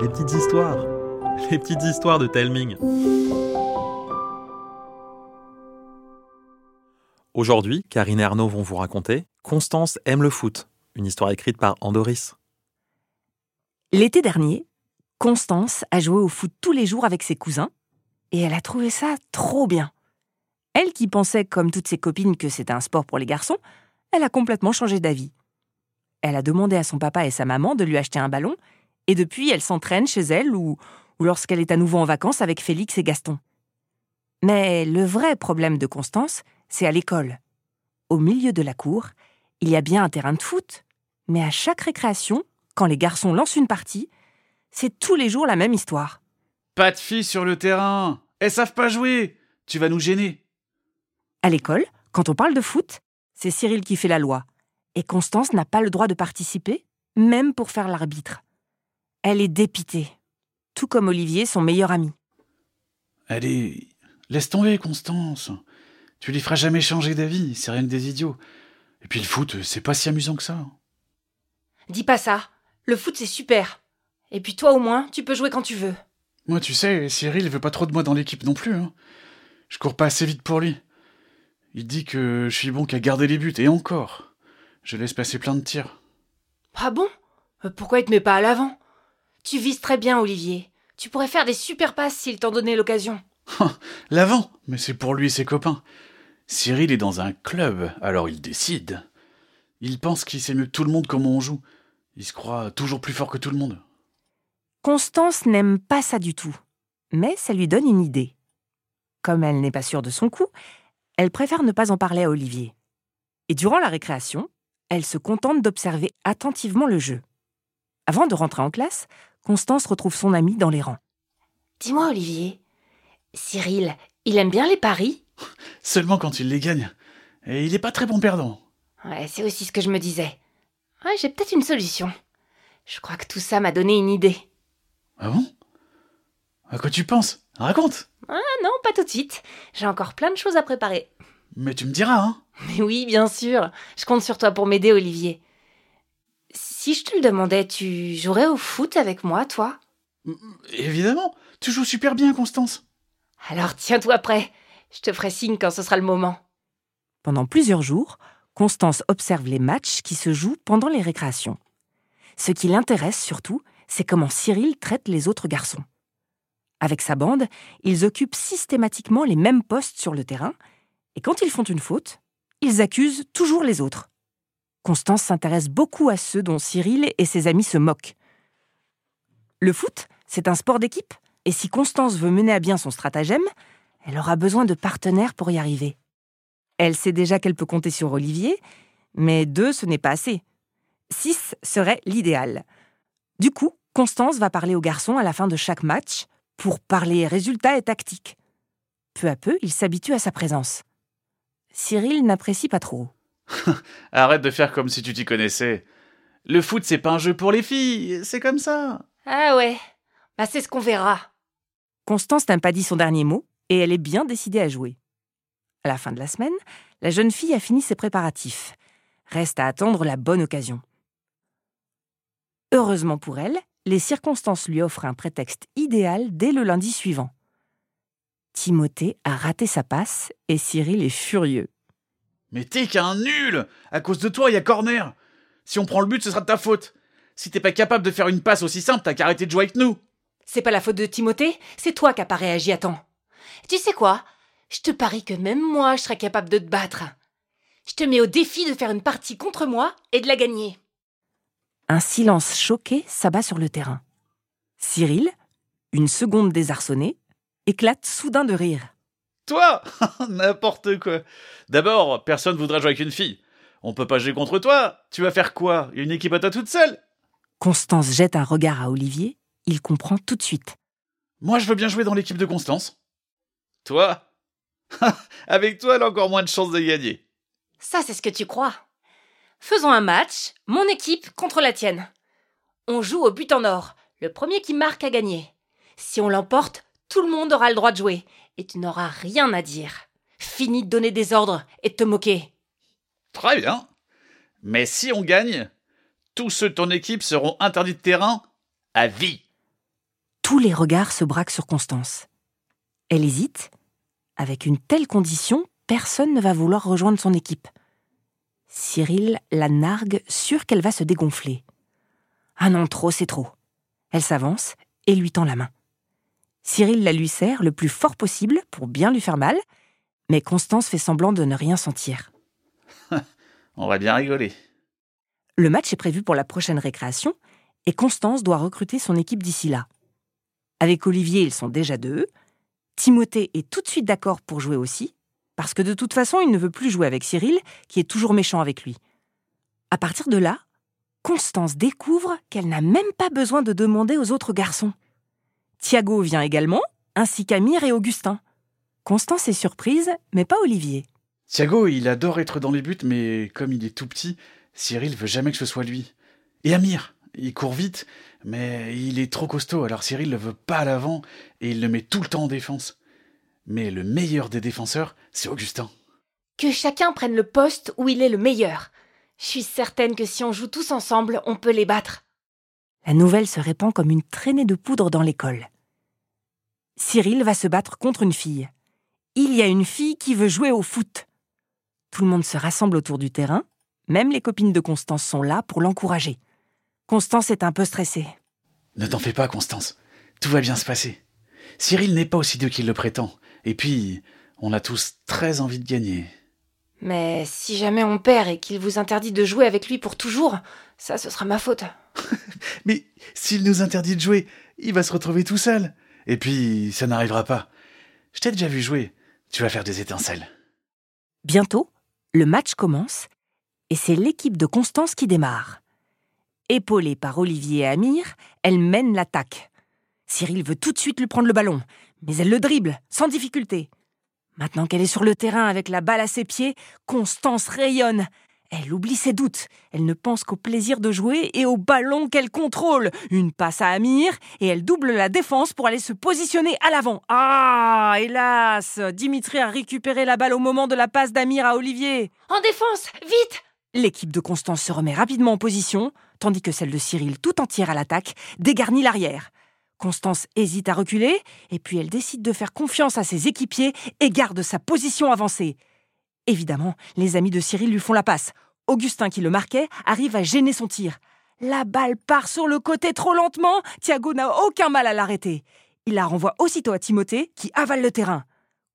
les petites histoires, les petites histoires de Telming. Aujourd'hui, Karine et Arnaud vont vous raconter Constance aime le foot, une histoire écrite par Andoris. L'été dernier, Constance a joué au foot tous les jours avec ses cousins et elle a trouvé ça trop bien. Elle qui pensait, comme toutes ses copines, que c'était un sport pour les garçons, elle a complètement changé d'avis. Elle a demandé à son papa et sa maman de lui acheter un ballon, et depuis, elle s'entraîne chez elle ou, ou lorsqu'elle est à nouveau en vacances avec Félix et Gaston. Mais le vrai problème de Constance, c'est à l'école. Au milieu de la cour, il y a bien un terrain de foot, mais à chaque récréation, quand les garçons lancent une partie, c'est tous les jours la même histoire. Pas de filles sur le terrain. Elles savent pas jouer. Tu vas nous gêner. À l'école, quand on parle de foot, c'est Cyril qui fait la loi. Et Constance n'a pas le droit de participer, même pour faire l'arbitre. Elle est dépitée, tout comme Olivier, son meilleur ami. Allez, laisse tomber, Constance. Tu les feras jamais changer d'avis, c'est rien que des idiots. Et puis le foot, c'est pas si amusant que ça. Dis pas ça. Le foot, c'est super. Et puis toi, au moins, tu peux jouer quand tu veux. Moi, tu sais, Cyril veut pas trop de moi dans l'équipe non plus. Hein. Je cours pas assez vite pour lui. Il dit que je suis bon qu'à garder les buts, et encore. Je laisse passer plein de tirs. Ah bon? Euh, Pourquoi il te met pas à l'avant? Tu vises très bien, Olivier. Tu pourrais faire des super passes s'il t'en donnait l'occasion. L'avant Mais c'est pour lui et ses copains. Cyril est dans un club, alors il décide. Il pense qu'il sait mieux que tout le monde comment on joue. Il se croit toujours plus fort que tout le monde. Constance n'aime pas ça du tout, mais ça lui donne une idée. Comme elle n'est pas sûre de son coup, elle préfère ne pas en parler à Olivier. Et durant la récréation, elle se contente d'observer attentivement le jeu. Avant de rentrer en classe, Constance retrouve son amie dans les rangs. Dis-moi, Olivier. Cyril, il aime bien les paris? Seulement quand il les gagne. Et il est pas très bon perdant. Ouais, c'est aussi ce que je me disais. Ouais, j'ai peut-être une solution. Je crois que tout ça m'a donné une idée. Ah bon? À quoi tu penses? Raconte Ah non, pas tout de suite. J'ai encore plein de choses à préparer. Mais tu me diras, hein Mais oui, bien sûr. Je compte sur toi pour m'aider, Olivier. Si je te le demandais, tu jouerais au foot avec moi, toi? Évidemment Tu joues super bien, Constance Alors tiens-toi prêt. Je te ferai signe quand ce sera le moment. Pendant plusieurs jours, Constance observe les matchs qui se jouent pendant les récréations. Ce qui l'intéresse surtout, c'est comment Cyril traite les autres garçons. Avec sa bande, ils occupent systématiquement les mêmes postes sur le terrain, et quand ils font une faute, ils accusent toujours les autres. Constance s'intéresse beaucoup à ceux dont Cyril et ses amis se moquent. Le foot, c'est un sport d'équipe, et si Constance veut mener à bien son stratagème, elle aura besoin de partenaires pour y arriver. Elle sait déjà qu'elle peut compter sur Olivier, mais deux, ce n'est pas assez. Six serait l'idéal. Du coup, Constance va parler aux garçons à la fin de chaque match pour parler résultats et tactiques. Peu à peu, il s'habitue à sa présence. Cyril n'apprécie pas trop. Arrête de faire comme si tu t'y connaissais. Le foot, c'est pas un jeu pour les filles, c'est comme ça. Ah ouais. Bah c'est ce qu'on verra. Constance n'a pas dit son dernier mot et elle est bien décidée à jouer. À la fin de la semaine, la jeune fille a fini ses préparatifs. Reste à attendre la bonne occasion. Heureusement pour elle, les circonstances lui offrent un prétexte idéal dès le lundi suivant. Timothée a raté sa passe et Cyril est furieux. Mais t'es qu'un nul À cause de toi, il y a corner Si on prend le but, ce sera de ta faute Si t'es pas capable de faire une passe aussi simple, t'as qu'à arrêter de jouer avec nous C'est pas la faute de Timothée, c'est toi qui n'as pas réagi à temps. Tu sais quoi? Je te parie que même moi, je serais capable de te battre. Je te mets au défi de faire une partie contre moi et de la gagner. Un silence choqué s'abat sur le terrain. Cyril, une seconde désarçonnée, éclate soudain de rire. Toi N'importe quoi D'abord, personne voudra jouer avec une fille. On peut pas jouer contre toi Tu vas faire quoi? Une équipe à toi toute seule Constance jette un regard à Olivier, il comprend tout de suite. Moi, je veux bien jouer dans l'équipe de Constance. Toi Avec toi, elle a encore moins de chances de gagner. Ça, c'est ce que tu crois. Faisons un match, mon équipe contre la tienne. On joue au but en or. Le premier qui marque a gagné. Si on l'emporte, tout le monde aura le droit de jouer. Et tu n'auras rien à dire. Fini de donner des ordres et de te moquer. Très bien. Mais si on gagne, tous ceux de ton équipe seront interdits de terrain À vie Tous les regards se braquent sur Constance. Elle hésite. Avec une telle condition, personne ne va vouloir rejoindre son équipe. Cyril la nargue, sûr qu'elle va se dégonfler. Ah non, trop, c'est trop. Elle s'avance et lui tend la main. Cyril la lui serre le plus fort possible pour bien lui faire mal, mais Constance fait semblant de ne rien sentir. On va bien rigoler. Le match est prévu pour la prochaine récréation et Constance doit recruter son équipe d'ici là. Avec Olivier, ils sont déjà deux. Timothée est tout de suite d'accord pour jouer aussi, parce que de toute façon, il ne veut plus jouer avec Cyril, qui est toujours méchant avec lui. À partir de là, Constance découvre qu'elle n'a même pas besoin de demander aux autres garçons. Thiago vient également, ainsi qu'Amir et Augustin. Constance est surprise, mais pas Olivier. Thiago, il adore être dans les buts, mais comme il est tout petit, Cyril veut jamais que ce soit lui. Et Amir, il court vite, mais il est trop costaud, alors Cyril le veut pas à l'avant et il le met tout le temps en défense. Mais le meilleur des défenseurs, c'est Augustin. Que chacun prenne le poste où il est le meilleur. Je suis certaine que si on joue tous ensemble, on peut les battre. La nouvelle se répand comme une traînée de poudre dans l'école. Cyril va se battre contre une fille. Il y a une fille qui veut jouer au foot. Tout le monde se rassemble autour du terrain. Même les copines de Constance sont là pour l'encourager. Constance est un peu stressée. Ne t'en fais pas, Constance. Tout va bien se passer. Cyril n'est pas aussi dieu qu'il le prétend. Et puis, on a tous très envie de gagner. Mais si jamais on perd et qu'il vous interdit de jouer avec lui pour toujours, ça, ce sera ma faute. Mais s'il nous interdit de jouer, il va se retrouver tout seul. Et puis, ça n'arrivera pas. Je t'ai déjà vu jouer. Tu vas faire des étincelles. Bientôt, le match commence et c'est l'équipe de Constance qui démarre. Épaulée par Olivier et Amir, elle mène l'attaque. Cyril veut tout de suite lui prendre le ballon, mais elle le dribble, sans difficulté. Maintenant qu'elle est sur le terrain avec la balle à ses pieds, Constance rayonne. Elle oublie ses doutes. Elle ne pense qu'au plaisir de jouer et au ballon qu'elle contrôle. Une passe à Amir et elle double la défense pour aller se positionner à l'avant. Ah, hélas Dimitri a récupéré la balle au moment de la passe d'Amir à Olivier. En défense, vite L'équipe de Constance se remet rapidement en position, tandis que celle de Cyril, tout entière à l'attaque, dégarnit l'arrière. Constance hésite à reculer, et puis elle décide de faire confiance à ses équipiers et garde sa position avancée. Évidemment, les amis de Cyril lui font la passe. Augustin, qui le marquait, arrive à gêner son tir. La balle part sur le côté trop lentement, Thiago n'a aucun mal à l'arrêter. Il la renvoie aussitôt à Timothée, qui avale le terrain.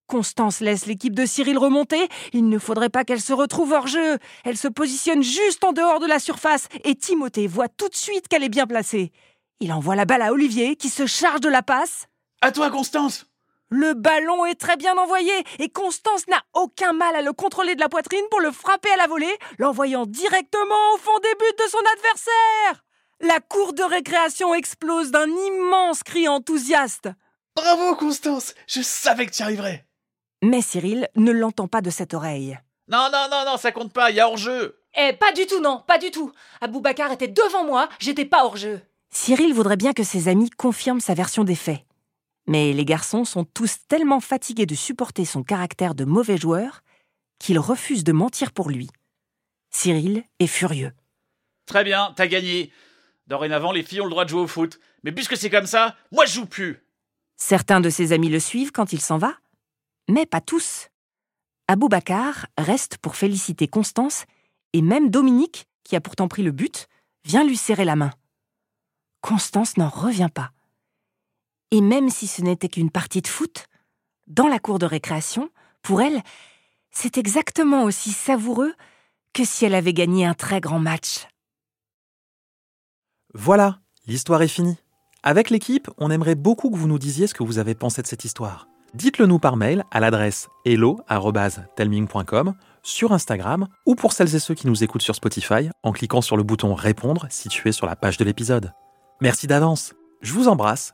Constance laisse l'équipe de Cyril remonter. Il ne faudrait pas qu'elle se retrouve hors jeu. Elle se positionne juste en dehors de la surface et Timothée voit tout de suite qu'elle est bien placée. Il envoie la balle à Olivier qui se charge de la passe. À toi, Constance Le ballon est très bien envoyé et Constance n'a aucun mal à le contrôler de la poitrine pour le frapper à la volée, l'envoyant directement au fond des buts de son adversaire. La cour de récréation explose d'un immense cri enthousiaste. Bravo, Constance Je savais que tu y arriverais mais Cyril ne l'entend pas de cette oreille. Non, non, non, non, ça compte pas, il y a hors-jeu. Eh, pas du tout, non, pas du tout. Aboubacar était devant moi, j'étais pas hors-jeu. Cyril voudrait bien que ses amis confirment sa version des faits. Mais les garçons sont tous tellement fatigués de supporter son caractère de mauvais joueur qu'ils refusent de mentir pour lui. Cyril est furieux. Très bien, t'as gagné. Dorénavant, les filles ont le droit de jouer au foot. Mais puisque c'est comme ça, moi je joue plus. Certains de ses amis le suivent quand il s'en va, mais pas tous. Aboubacar reste pour féliciter Constance, et même Dominique, qui a pourtant pris le but, vient lui serrer la main. Constance n'en revient pas. Et même si ce n'était qu'une partie de foot, dans la cour de récréation, pour elle, c'est exactement aussi savoureux que si elle avait gagné un très grand match. Voilà, l'histoire est finie. Avec l'équipe, on aimerait beaucoup que vous nous disiez ce que vous avez pensé de cette histoire. Dites-le nous par mail à l'adresse hello.telming.com, sur Instagram ou pour celles et ceux qui nous écoutent sur Spotify en cliquant sur le bouton Répondre situé sur la page de l'épisode. Merci d'avance, je vous embrasse